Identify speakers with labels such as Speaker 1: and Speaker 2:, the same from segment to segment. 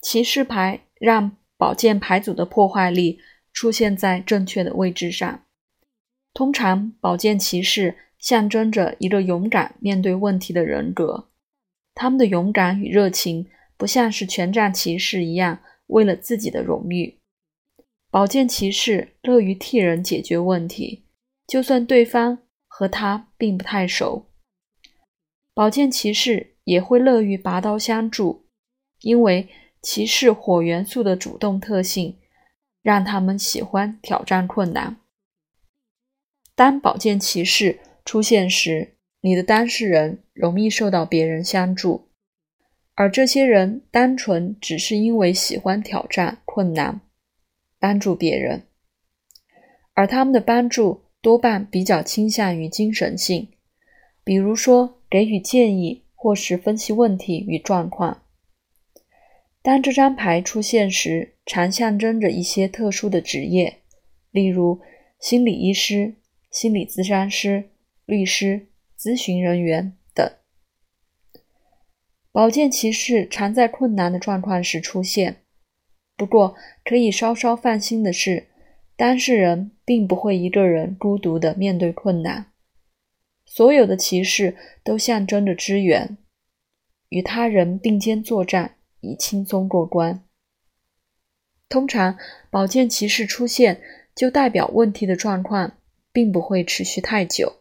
Speaker 1: 骑士牌让宝剑牌组的破坏力出现在正确的位置上。通常，宝剑骑士象征着一个勇敢面对问题的人格。他们的勇敢与热情不像是权杖骑士一样为了自己的荣誉。宝剑骑士乐于替人解决问题，就算对方和他并不太熟。宝剑骑士也会乐于拔刀相助，因为骑士火元素的主动特性让他们喜欢挑战困难。当宝剑骑士出现时，你的当事人容易受到别人相助，而这些人单纯只是因为喜欢挑战困难，帮助别人，而他们的帮助多半比较倾向于精神性，比如说给予建议或是分析问题与状况。当这张牌出现时，常象征着一些特殊的职业，例如心理医师。心理咨询师、律师、咨询人员等。宝剑骑士常在困难的状况时出现，不过可以稍稍放心的是，当事人并不会一个人孤独的面对困难。所有的骑士都象征着支援，与他人并肩作战，以轻松过关。通常，宝剑骑士出现就代表问题的状况。并不会持续太久，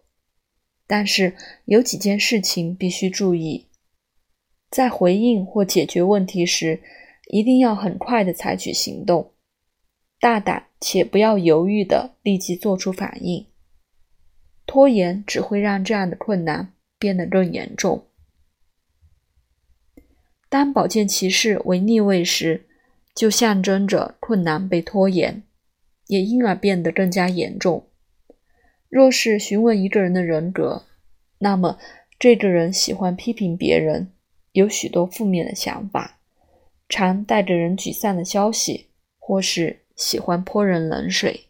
Speaker 1: 但是有几件事情必须注意：在回应或解决问题时，一定要很快的采取行动，大胆且不要犹豫的立即做出反应。拖延只会让这样的困难变得更严重。当宝剑骑士为逆位时，就象征着困难被拖延，也因而变得更加严重。若是询问一个人的人格，那么这个人喜欢批评别人，有许多负面的想法，常带着人沮丧的消息，或是喜欢泼人冷水。